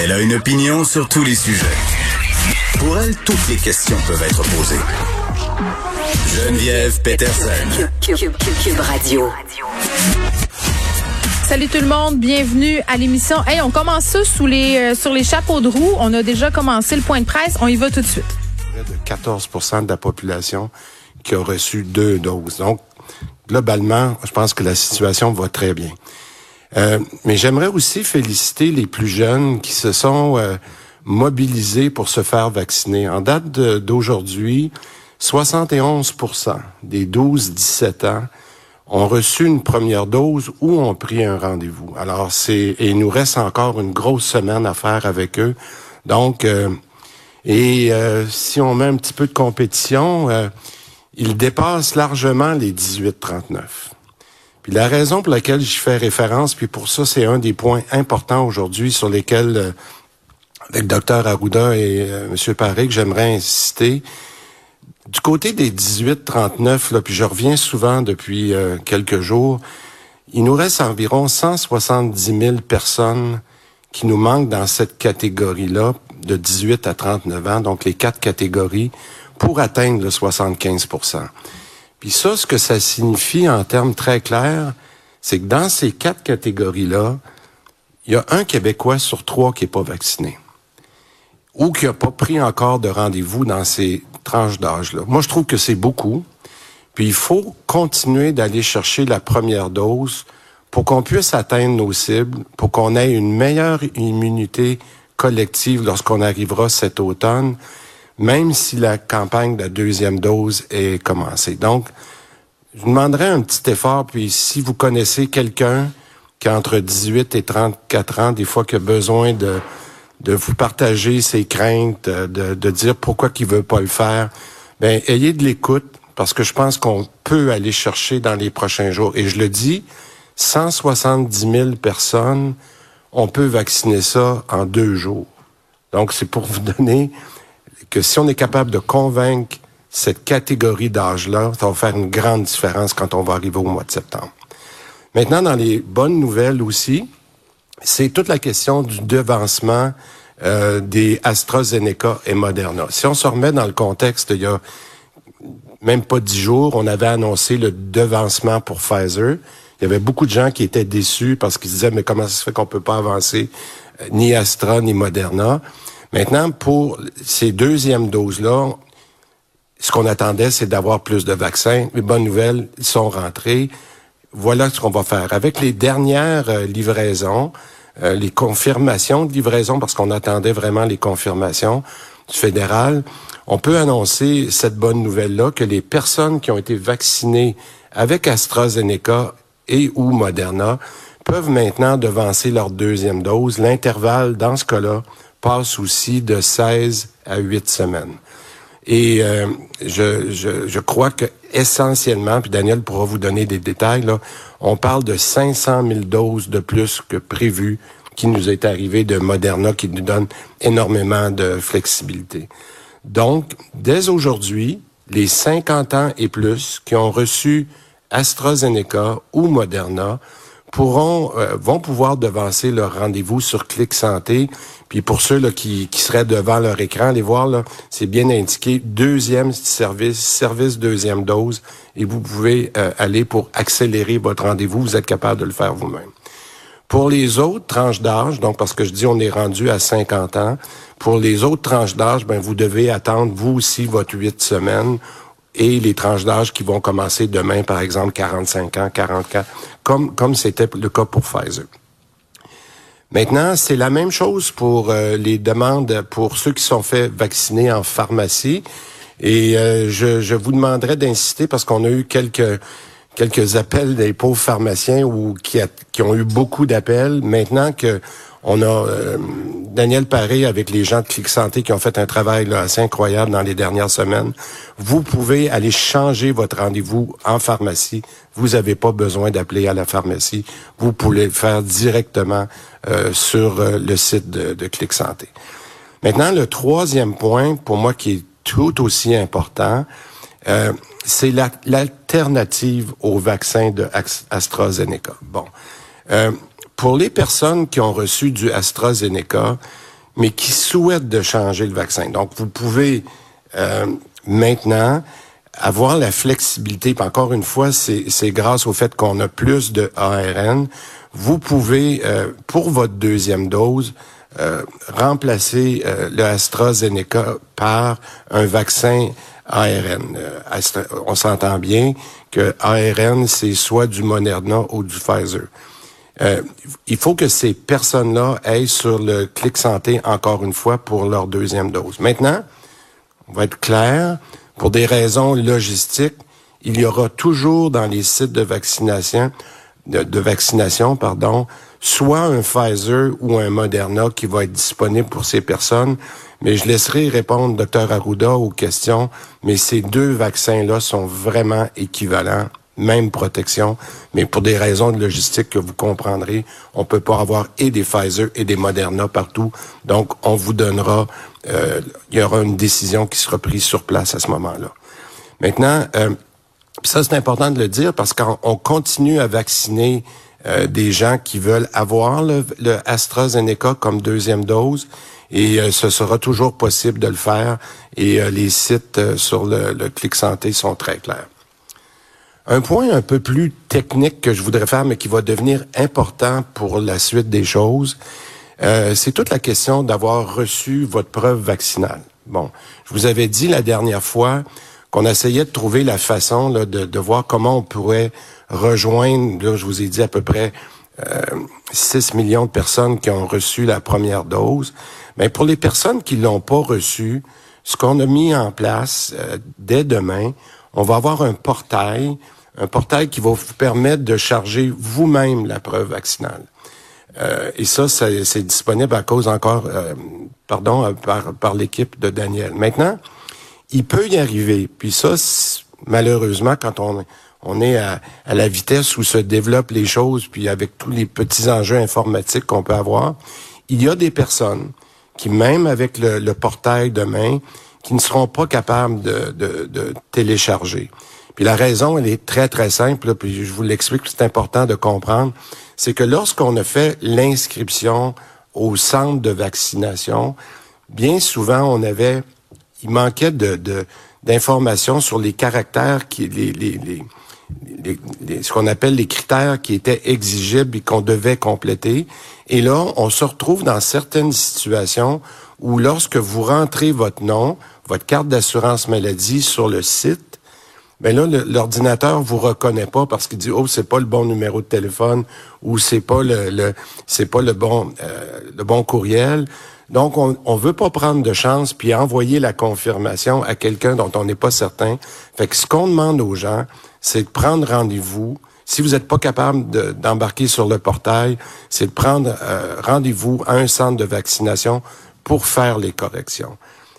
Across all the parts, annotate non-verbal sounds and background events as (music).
Elle a une opinion sur tous les sujets. Pour elle, toutes les questions peuvent être posées. Geneviève Peterson. Cube Radio. Salut tout le monde, bienvenue à l'émission. Hey, on commence ça sous les, euh, sur les chapeaux de roue. On a déjà commencé le point de presse. On y va tout de suite. Près de 14% de la population qui a reçu deux doses. Donc, globalement, je pense que la situation va très bien. Euh, mais j'aimerais aussi féliciter les plus jeunes qui se sont euh, mobilisés pour se faire vacciner. En date d'aujourd'hui, 71% des 12-17 ans ont reçu une première dose ou ont pris un rendez-vous. Alors c'est et il nous reste encore une grosse semaine à faire avec eux. Donc euh, et euh, si on met un petit peu de compétition, euh, ils dépassent largement les 18-39. La raison pour laquelle j'y fais référence, puis pour ça c'est un des points importants aujourd'hui sur lesquels avec Dr Arruda et M. Paré j'aimerais insister, du côté des 18-39, là, puis je reviens souvent depuis euh, quelques jours, il nous reste environ 170 000 personnes qui nous manquent dans cette catégorie-là de 18 à 39 ans, donc les quatre catégories, pour atteindre le 75 Puis ça, ce que ça signifie en termes très clairs, c'est que dans ces quatre catégories-là, il y a un Québécois sur trois qui n'est pas vacciné ou qui n'a pas pris encore de rendez-vous dans ces tranches d'âge-là. Moi, je trouve que c'est beaucoup. Puis il faut continuer d'aller chercher la première dose pour qu'on puisse atteindre nos cibles, pour qu'on ait une meilleure immunité collective lorsqu'on arrivera cet automne, même si la campagne de la deuxième dose est commencée. Donc, je vous demanderais un petit effort, puis si vous connaissez quelqu'un qui a entre 18 et 34 ans, des fois qui a besoin de de vous partager ses craintes, de, de dire pourquoi qu'il veut pas le faire. Ben, ayez de l'écoute parce que je pense qu'on peut aller chercher dans les prochains jours. Et je le dis, 170 000 personnes, on peut vacciner ça en deux jours. Donc, c'est pour vous (laughs) donner que si on est capable de convaincre cette catégorie d'âge-là, ça va faire une grande différence quand on va arriver au mois de septembre. Maintenant, dans les bonnes nouvelles aussi, c'est toute la question du devancement euh, des AstraZeneca et Moderna. Si on se remet dans le contexte, il y a même pas dix jours, on avait annoncé le devancement pour Pfizer. Il y avait beaucoup de gens qui étaient déçus parce qu'ils disaient mais comment ça se fait qu'on peut pas avancer euh, ni Astra ni Moderna? Maintenant, pour ces deuxièmes doses-là, ce qu'on attendait, c'est d'avoir plus de vaccins. Les bonnes nouvelles, ils sont rentrés voilà ce qu'on va faire. Avec les dernières euh, livraisons, euh, les confirmations de livraison, parce qu'on attendait vraiment les confirmations du fédéral, on peut annoncer cette bonne nouvelle-là que les personnes qui ont été vaccinées avec AstraZeneca et ou Moderna peuvent maintenant devancer leur deuxième dose. L'intervalle, dans ce cas-là, passe aussi de 16 à 8 semaines. Et euh, je, je, je, crois que essentiellement, puis Daniel pourra vous donner des détails, là, on parle de 500 000 doses de plus que prévu qui nous est arrivé de Moderna, qui nous donne énormément de flexibilité. Donc, dès aujourd'hui, les 50 ans et plus qui ont reçu AstraZeneca ou Moderna pourront euh, vont pouvoir devancer leur rendez-vous sur Clic Santé. Puis pour ceux là, qui, qui seraient devant leur écran, les voir là, c'est bien indiqué deuxième service, service deuxième dose, et vous pouvez euh, aller pour accélérer votre rendez-vous. Vous êtes capable de le faire vous-même. Pour les autres tranches d'âge, donc parce que je dis on est rendu à 50 ans, pour les autres tranches d'âge, ben vous devez attendre vous aussi votre huit semaines et les tranches d'âge qui vont commencer demain, par exemple, 45 ans, 44, comme comme c'était le cas pour Pfizer. Maintenant, c'est la même chose pour euh, les demandes pour ceux qui sont faits vacciner en pharmacie. Et euh, je, je, vous demanderai d'insister parce qu'on a eu quelques quelques appels des pauvres pharmaciens ou qui, qui ont eu beaucoup d'appels. Maintenant que on a euh, Daniel Paré avec les gens de Clic Santé qui ont fait un travail là, assez incroyable dans les dernières semaines. Vous pouvez aller changer votre rendez-vous en pharmacie. Vous n'avez pas besoin d'appeler à la pharmacie. Vous pouvez le faire directement euh, sur euh, le site de, de Clic Santé. Maintenant, le troisième point, pour moi, qui est tout aussi important, c'est l'alternative au vaccin de AstraZeneca. Bon. Pour les personnes qui ont reçu du AstraZeneca, mais qui souhaitent de changer le vaccin, donc vous pouvez euh, maintenant avoir la flexibilité, puis encore une fois, c'est grâce au fait qu'on a plus de ARN, vous pouvez, euh, pour votre deuxième dose, euh, remplacer le AstraZeneca par un vaccin ARN. on s'entend bien que ARN, c'est soit du Moderna ou du Pfizer. Euh, il faut que ces personnes-là aillent sur le clic santé encore une fois pour leur deuxième dose. Maintenant, on va être clair, pour des raisons logistiques, il y aura toujours dans les sites de vaccination, de, vaccination, pardon, soit un Pfizer ou un Moderna qui va être disponible pour ces personnes. Mais je laisserai répondre Dr Arruda aux questions, mais ces deux vaccins-là sont vraiment équivalents même protection, mais pour des raisons de logistique que vous comprendrez, on peut pas avoir et des Pfizer et des Moderna partout. Donc, on vous donnera, euh, il y aura une décision qui sera prise sur place à ce moment-là. Maintenant, euh, ça c'est important de le dire parce qu'on continue à vacciner euh, des gens qui veulent avoir le, AstraZeneca comme deuxième dose et ce sera toujours possible de le faire et les sites sur le, le Clic Santé sont très clairs. Un point un peu plus technique que je voudrais faire, mais qui va devenir important pour la suite des choses, euh, c'est toute la question d'avoir reçu votre preuve vaccinale. Bon, je vous avais dit la dernière fois qu'on essayait de trouver la façon de, de, voir comment on pourrait rejoindre, là, je vous ai dit à peu près euh, 6 millions de personnes qui ont reçu la première dose. Mais pour les personnes qui l'ont pas reçu, ce qu'on a mis en place euh, dès demain, on va avoir un portail un portail qui va vous permettre de charger vous-même la preuve vaccinale. Euh, et ça, c'est disponible à cause encore, euh, pardon, euh, par, par l'équipe de Daniel. Maintenant, il peut y arriver. Puis ça, malheureusement, quand on, on est à, à, la vitesse où se développent les choses, puis avec tous les petits enjeux informatiques qu'on peut avoir, il y a des personnes qui, même avec le, le portail demain, qui ne seront pas capables de, de, de télécharger. Puis la raison, elle est très, très simple, puis je vous l'explique, c'est important de comprendre, c'est que lorsqu'on a fait l'inscription au centre de vaccination, bien souvent, on avait, il manquait de, d'informations sur les caractères qui, les, les, les, ce qu'on appelle les critères qui étaient exigibles et qu'on devait compléter. Et là, on se retrouve dans certaines situations où lorsque vous rentrez votre nom, votre carte d'assurance maladie sur le site, ben là, l'ordinateur vous reconnaît pas parce qu'il dit oh c'est pas le bon numéro de téléphone ou c'est pas le, c'est pas le bon euh, le bon courriel. Donc on on veut pas prendre de chance puis envoyer la confirmation à quelqu'un dont on n'est pas certain. Fait que ce qu'on demande aux gens, c'est de prendre rendez-vous. Si vous n'êtes pas capable d'embarquer sur le portail, c'est de prendre euh, rendez-vous à un centre de vaccination pour faire les corrections.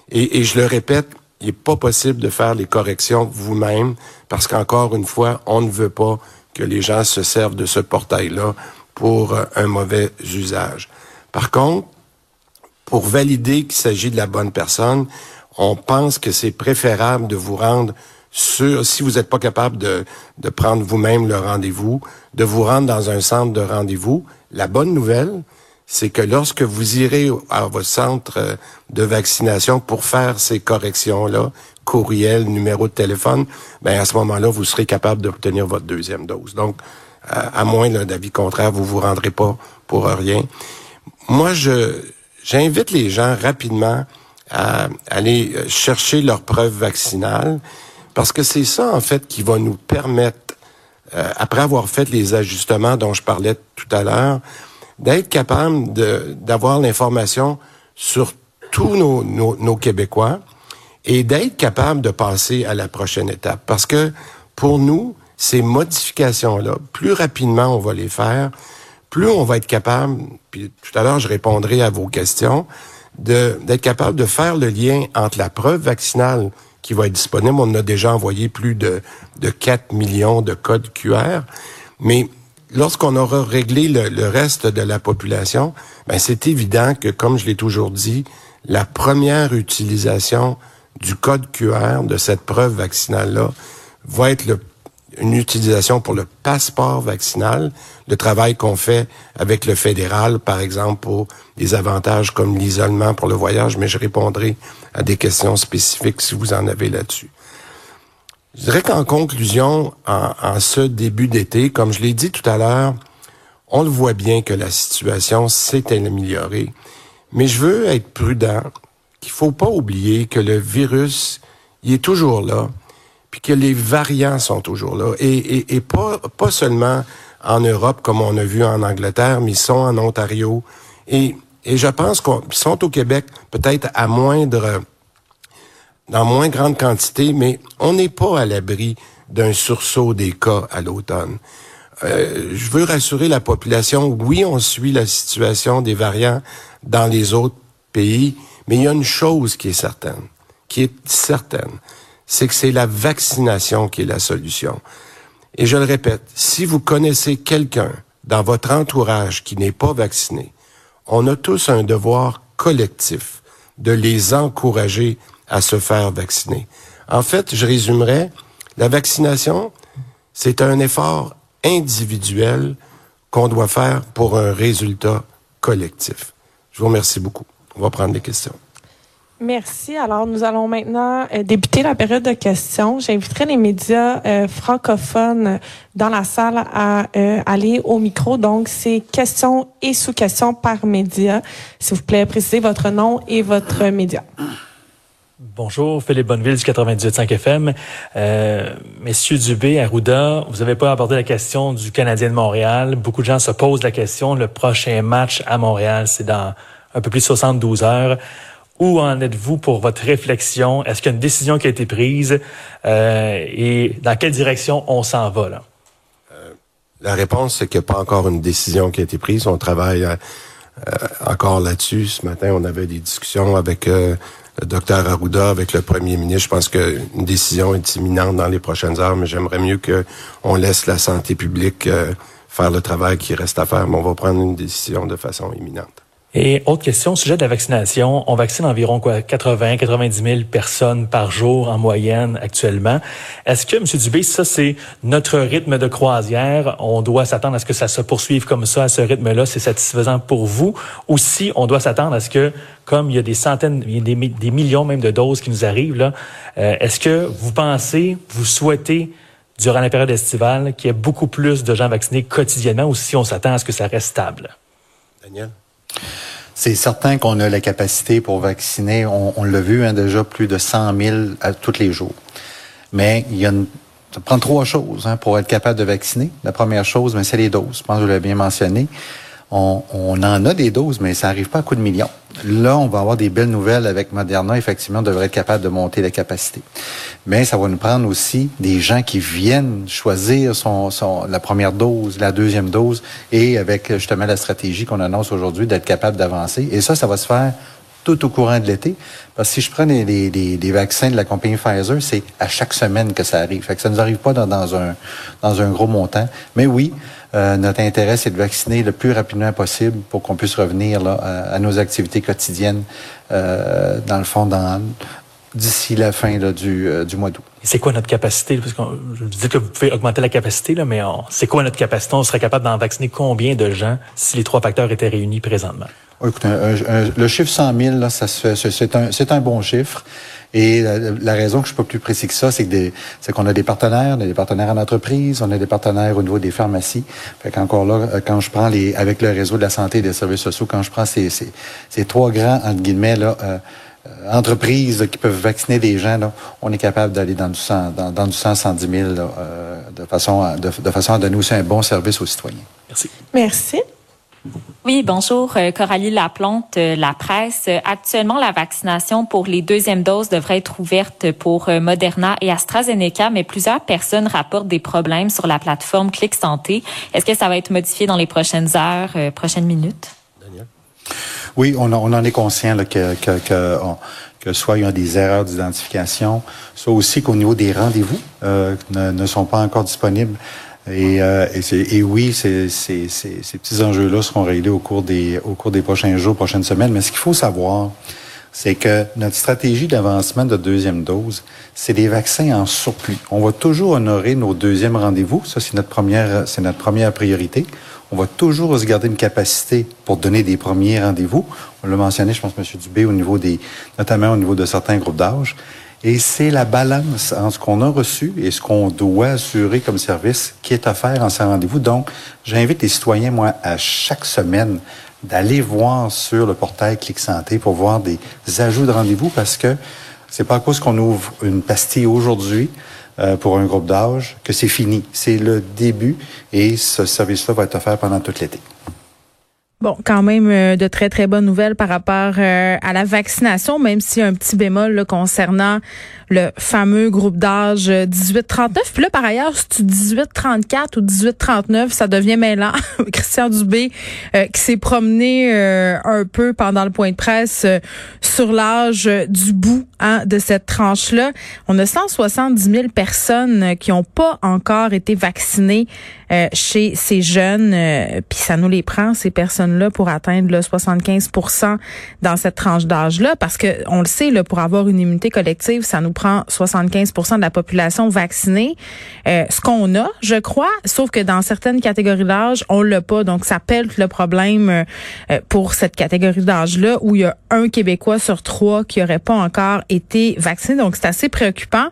Et, et je le répète, il n'est pas possible de faire les corrections vous-même parce qu'encore une fois, on ne veut pas que les gens se servent de ce portail-là pour euh, un mauvais usage. Par contre, pour valider qu'il s'agit de la bonne personne, on pense que c'est préférable de vous rendre sur, si vous n'êtes pas capable de, de prendre vous-même le rendez-vous, de vous rendre dans un centre de rendez-vous. La bonne nouvelle, c'est que lorsque vous irez à votre centre euh, de vaccination pour faire ces corrections-là, courriel, numéro de téléphone, ben à ce moment-là, vous serez capable d'obtenir votre deuxième dose. Donc, à, moins d'avis contraire, vous vous rendrez pas pour rien. Moi, je j'invite les gens rapidement à aller euh, chercher leur preuve vaccinale parce que c'est ça, en fait, qui va nous permettre, euh, après avoir fait les ajustements dont je parlais tout à l'heure, d'être capable d'avoir l'information sur tous nos, nos, Québécois et d'être capable de passer à la prochaine étape. Parce que pour nous, ces modifications-là, plus rapidement on va les faire, plus on va être capable, puis tout à l'heure je répondrai à vos questions, d'être capable de faire le lien entre la preuve vaccinale qui va être disponible. On a déjà envoyé plus de, de 4 millions de codes QR. Mais lorsqu'on aura réglé le, reste de la population, ben c'est évident que, comme je l'ai toujours dit, la première utilisation du code QR, de cette preuve vaccinale-là, va être une utilisation pour le passeport vaccinal, le travail qu'on fait avec le fédéral, par exemple, pour des avantages comme l'isolement pour le voyage, mais je répondrai à des questions spécifiques si vous en avez là-dessus. Je dirais qu'en conclusion, en, en, ce début d'été, comme je l'ai dit tout à l'heure, on le voit bien que la situation s'est améliorée, mais je veux être prudent, qu'il faut pas oublier que le virus, il est toujours là, puis que les variants sont toujours là. Et, et, et pas, pas seulement en Europe, comme on a vu en Angleterre, mais ils sont en Ontario. Et, et je pense qu'ils sont au Québec peut-être à moindre, dans moins grande quantité, mais on n'est pas à l'abri d'un sursaut des cas à l'automne. Euh, je veux rassurer la population, oui, on suit la situation des variants dans les autres pays, mais il y a une chose qui est certaine, qui est certaine, c'est que c'est la vaccination qui est la solution. Et je le répète, si vous connaissez quelqu'un dans votre entourage qui n'est pas vacciné, on a tous un devoir collectif de les encourager à se faire vacciner. En fait, je résumerai, la vaccination, c'est un effort individuel qu'on doit faire pour un résultat collectif. Je vous remercie beaucoup. On va prendre les questions. Merci. Alors, nous allons maintenant euh, débuter la période de questions. J'inviterai les médias euh, francophones dans la salle à euh, aller au micro. Donc, c'est questions et sous-questions par média. S'il vous plaît, précisez votre nom et votre média. Bonjour, Philippe Bonneville du 98.5 FM. Euh, messieurs Dubé, Arruda, vous n'avez pas abordé la question du Canadien de Montréal. Beaucoup de gens se posent la question. Le prochain match à Montréal, c'est dans un peu plus de 72 heures. Où en êtes-vous pour votre réflexion? Est-ce qu'il y a une décision qui a été prise? Euh, et dans quelle direction on s'en va là? Euh, la réponse, c'est qu'il n'y a pas encore une décision qui a été prise. On travaille euh, encore là-dessus. Ce matin, on avait des discussions avec le docteur Arruda, avec le premier ministre. Je pense qu'une décision est imminente dans les prochaines heures, mais j'aimerais mieux qu'on laisse la santé publique faire le travail qui reste à faire. Mais on va prendre une décision de façon imminente. Et autre question, au sujet de la vaccination, on vaccine environ quoi? 80, 90 000 personnes par jour en moyenne actuellement. Est-ce que, M. Dubé, ça c'est notre rythme de croisière? On doit s'attendre à ce que ça se poursuive comme ça, à ce rythme-là, c'est satisfaisant pour vous? Ou si on doit s'attendre à ce que, comme il y a des centaines, il y a des, des millions même de doses qui nous arrivent euh, est-ce que vous pensez, vous souhaitez durant la période estivale qu'il y ait beaucoup plus de gens vaccinés quotidiennement, ou si on s'attend à ce que ça reste stable? Daniel? C'est certain qu'on a la capacité pour vacciner. On, l'a vu hein, déjà plus de 100 000 à, tous les jours. Mais il y a une, ça prend trois choses hein, pour être capable de vacciner. La première chose, ben, c'est les doses. Je pense que je l'ai bien mentionné on, en a des doses, mais ça n'arrive pas à coup de millions. Là, on va avoir des belles nouvelles avec Moderna. Effectivement, on devrait être capable de monter la capacité. Mais ça va nous prendre aussi des gens qui viennent choisir son, son, la première dose, la deuxième dose, et avec justement la stratégie qu'on annonce aujourd'hui d'être capable d'avancer. Et ça, ça va se faire tout au courant de l'été. Parce que si je prends les, les, vaccins de la compagnie Pfizer, c'est à chaque semaine que ça arrive. Fait que ça ne nous arrive pas dans, un, dans un gros montant. Mais oui, euh, notre intérêt, c'est de vacciner le plus rapidement possible pour qu'on puisse revenir là, à, nos activités quotidiennes, euh, dans le fond, dans, d'ici la fin là, du, euh, du mois d'août. C'est quoi notre capacité? Parce que je dis que vous pouvez augmenter la capacité, là, mais c'est quoi notre capacité? On serait capable d'en vacciner combien de gens si les trois facteurs étaient réunis présentement? écoute, le chiffre 100 000, là, ça c'est un, c'est un bon chiffre. Et la, raison que je suis pas plus précis que ça, c'est que c'est qu'on a des partenaires, on a des partenaires en entreprise, on a des partenaires au niveau des pharmacies. Fait qu'encore là, euh, quand je prends les, avec le réseau de la santé et des services sociaux, quand je prends ces, ces, ces trois grands entre guillemets là. Euh, euh entreprises qui peuvent vacciner des gens, là, on est capable d'aller dans du 100, dans, dans du 100, 110 000 là, euh, de, façon à, de, de façon à donner aussi un bon service aux citoyens. Merci. Merci. Oui, bonjour. Euh, Coralie Laplante, euh, la presse. Euh, actuellement, la vaccination pour les deuxièmes doses devrait être ouverte pour Moderna et AstraZeneca, mais plusieurs personnes rapportent des problèmes sur la plateforme Clic Santé. Est-ce que ça va être modifié dans les prochaines heures, prochaines minutes? Daniel? Oui, on, en est conscient que, que, soit il y a des erreurs d'identification, soit aussi qu'au niveau des rendez-vous ne, ne sont pas encore disponibles. Et, euh, et, oui, ces, petits enjeux-là seront réglés au cours des au cours des prochains jours, prochaines semaines. Mais ce qu'il faut savoir, c'est que notre stratégie d'avancement de deuxième dose, c'est des vaccins en surplus. On va toujours honorer nos deuxièmes rendez-vous. Ça, c'est notre première, c'est notre première priorité. On va toujours se garder une capacité pour donner des premiers rendez-vous. On l'a mentionné, je pense, M. Dubé, au niveau des, notamment au niveau de certains groupes d'âge. Et c'est la balance entre ce qu'on a reçu et ce qu'on doit assurer comme service qui est offert en ces rendez-vous. Donc, j'invite les citoyens, moi, à chaque semaine, d'aller voir sur le portail Clic Santé pour voir des ajouts de rendez-vous parce que c'est pas à cause qu'on ouvre une pastille aujourd'hui euh, pour un groupe d'âge que c'est fini. C'est le début et ce service-là va être offert pendant tout l'été. Bon, quand même euh, de très très bonnes nouvelles par rapport euh, à la vaccination, même s'il y a un petit bémol concernant le fameux groupe d'âge 18-39. Puis là, par ailleurs, si tu 18-34 ou 18-39, ça devient mêlant. (laughs) Christian Dubé, euh, qui s'est promené un peu pendant le point de presse sur l'âge du bout hein, de cette tranche-là. On a 170 000 personnes qui n'ont pas encore été vaccinées chez ces jeunes. Puis ça nous les prend, ces personnes là pour atteindre le 75% dans cette tranche d'âge-là, parce que on le sait, là, pour avoir une immunité collective, ça nous prend 75% de la population vaccinée. Euh, ce qu'on a, je crois, sauf que dans certaines catégories d'âge, on l'a pas. Donc, ça pèle le problème euh, euh, pour cette catégorie d'âge-là, où il y a un Québécois sur trois qui n'aurait pas encore été vacciné. Donc, c'est assez préoccupant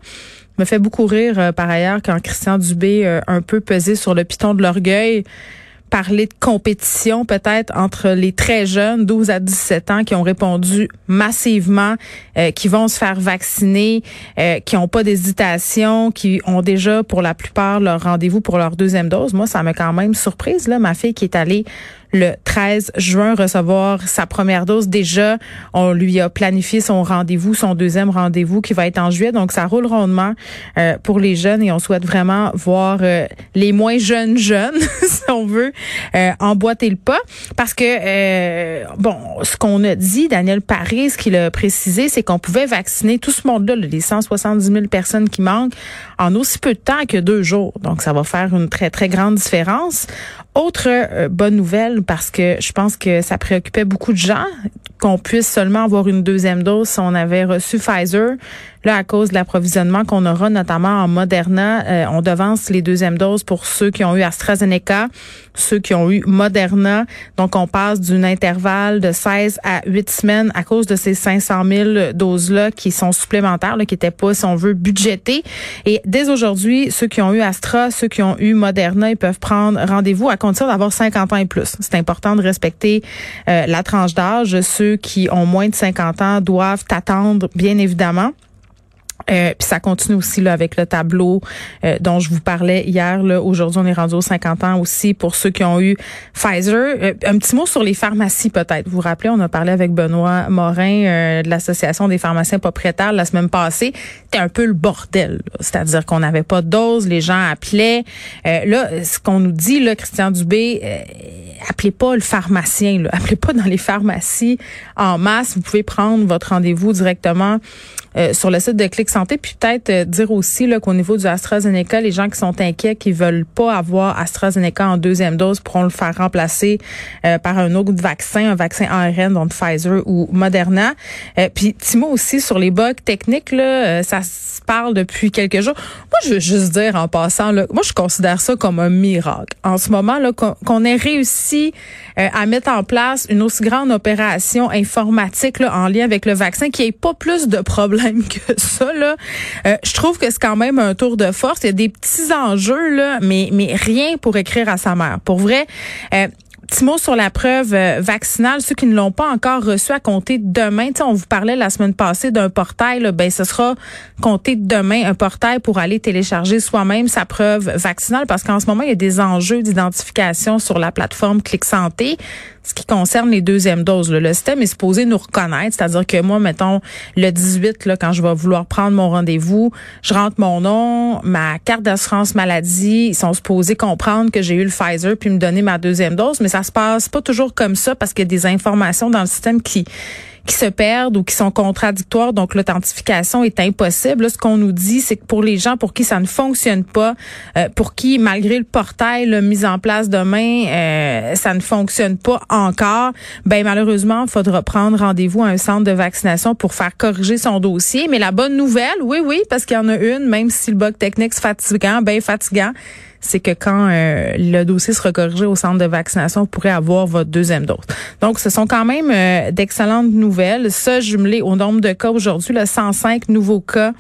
me fait beaucoup rire par ailleurs quand Christian Dubé un peu pesé sur le piton de l'orgueil parler de compétition peut-être entre les très jeunes, 12 à 17 ans, qui ont répondu massivement, euh, qui vont se faire vacciner, euh, qui n'ont pas d'hésitation, qui ont déjà pour la plupart leur rendez-vous pour leur deuxième dose. Moi, ça m'a quand même surprise. Là, ma fille qui est allée le 13 juin recevoir sa première dose. Déjà, on lui a planifié son rendez-vous, son deuxième rendez-vous qui va être en juillet. Donc, ça roule rondement euh, pour les jeunes et on souhaite vraiment voir euh, les moins jeunes jeunes, (laughs) si on veut, euh, emboîter le pas. Parce que, bon, ce qu'on a dit, Daniel Paris, ce qu'il a précisé, c'est qu'on pouvait vacciner tout ce monde-là, les 170 000 personnes qui manquent, en aussi peu de temps que deux jours. Donc, ça va faire une très, très grande différence. Autre euh, bonne nouvelle, parce que je pense que ça préoccupait beaucoup de gens qu'on puisse seulement avoir une deuxième dose si on avait reçu Pfizer. Là, à cause de l'approvisionnement qu'on aura, notamment en Moderna, euh, on devance les deuxièmes doses pour ceux qui ont eu AstraZeneca, ceux qui ont eu Moderna. Donc, on passe d'un intervalle de 16 à 8 semaines à cause de ces 500 000 doses-là qui sont supplémentaires, là, qui n'étaient pas, si on veut, budgétées. Et dès aujourd'hui, ceux qui ont eu Astra, ceux qui ont eu Moderna, ils peuvent prendre rendez-vous à condition d'avoir 50 ans et plus. C'est important de respecter euh, la tranche d'âge. Ceux qui ont moins de 50 ans doivent attendre, bien évidemment. Euh, puis ça continue aussi là avec le tableau euh, dont je vous parlais hier. Là, aujourd'hui, on est rendu aux 50 ans aussi pour ceux qui ont eu Pfizer. Euh, un petit mot sur les pharmacies peut-être. Vous vous rappelez, on a parlé avec Benoît Morin de l'association des pharmaciens propriétaires la semaine passée. C'était un peu le bordel. C'est-à-dire qu'on n'avait pas de dose, les gens appelaient. là, ce qu'on nous dit là, Christian Dubé, appelez pas le pharmacien. Là. (laughs) Appelez pas dans les pharmacies en masse. Vous pouvez prendre votre rendez-vous directement euh, sur le site de Clic Santé, puis peut-être euh, dire aussi qu'au niveau du AstraZeneca, les gens qui sont inquiets, qui veulent pas avoir AstraZeneca en deuxième dose, pourront le faire remplacer euh, par un autre vaccin, un vaccin ARN, donc Pfizer ou Moderna. puis Timo aussi sur les bugs techniques, là, ça se parle depuis quelques jours. Moi, je veux juste dire en passant, là, moi je considère ça comme un miracle. En ce moment, là, qu'on ait réussi à mettre en place une aussi grande opération informatique là, en lien avec le vaccin, qui ait pas plus de problèmes que ça. Euh, je trouve que c'est quand même un tour de force. Il y a des petits enjeux, là, mais, mais rien pour écrire à sa mère. Pour vrai, euh, petit mot sur la preuve euh, vaccinale. Ceux qui ne l'ont pas encore reçu à compter demain. on vous parlait la semaine passée d'un portail. Là, ben, ce sera compté demain un portail pour aller télécharger soi-même sa preuve vaccinale parce qu'en ce moment, il y a des enjeux d'identification sur la plateforme Clic Santé. Ce qui concerne les deuxièmes doses, le système est supposé nous reconnaître, c'est-à-dire que moi, mettons, le 18, là, quand je vais vouloir prendre mon rendez-vous, je rentre mon nom, ma carte d'assurance maladie, ils sont supposés comprendre que j'ai eu le Pfizer puis me donner ma deuxième dose, mais ça se passe pas toujours comme ça parce qu'il y a des informations dans le système qui qui se perdent ou qui sont contradictoires, donc l'authentification est impossible. ce qu'on nous dit, c'est que pour les gens pour qui ça ne fonctionne pas, euh, pour qui, malgré le portail là, mis en place demain, euh, ça ne fonctionne pas encore, ben malheureusement, il faudra prendre rendez-vous à un centre de vaccination pour faire corriger son dossier. Mais la bonne nouvelle, oui, oui, parce qu'il y en a une, même si le bug technique est fatigant, ben fatigant, c'est que quand euh, le dossier sera corrigé au centre de vaccination, vous pourrez avoir votre deuxième dose. Donc, ce sont quand même euh, d'excellentes nouvelles. Ça, jumelé au nombre de cas aujourd'hui, le 105 nouveaux cas,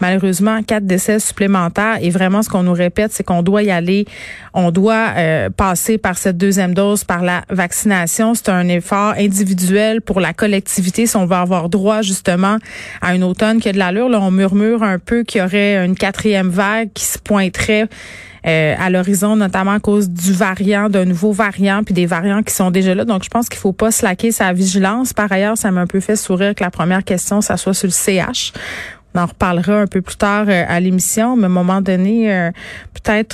malheureusement, quatre décès supplémentaires. Et vraiment, ce qu'on nous répète, c'est qu'on doit y aller, on doit euh, passer par cette deuxième dose, par la vaccination. C'est un effort individuel pour la collectivité si on veut avoir droit justement à un automne qui a de l'allure. Là, on murmure un peu qu'il y aurait une quatrième vague qui se pointerait euh, à l'horizon, notamment à cause du variant, d'un nouveau variant, puis des variants qui sont déjà là. Donc, je pense qu'il faut pas slacker sa vigilance. Par ailleurs, ça m'a un peu fait sourire que la première question, ça soit sur le CH. On en reparlera un peu plus tard euh, à l'émission, mais à un moment donné, euh, peut-être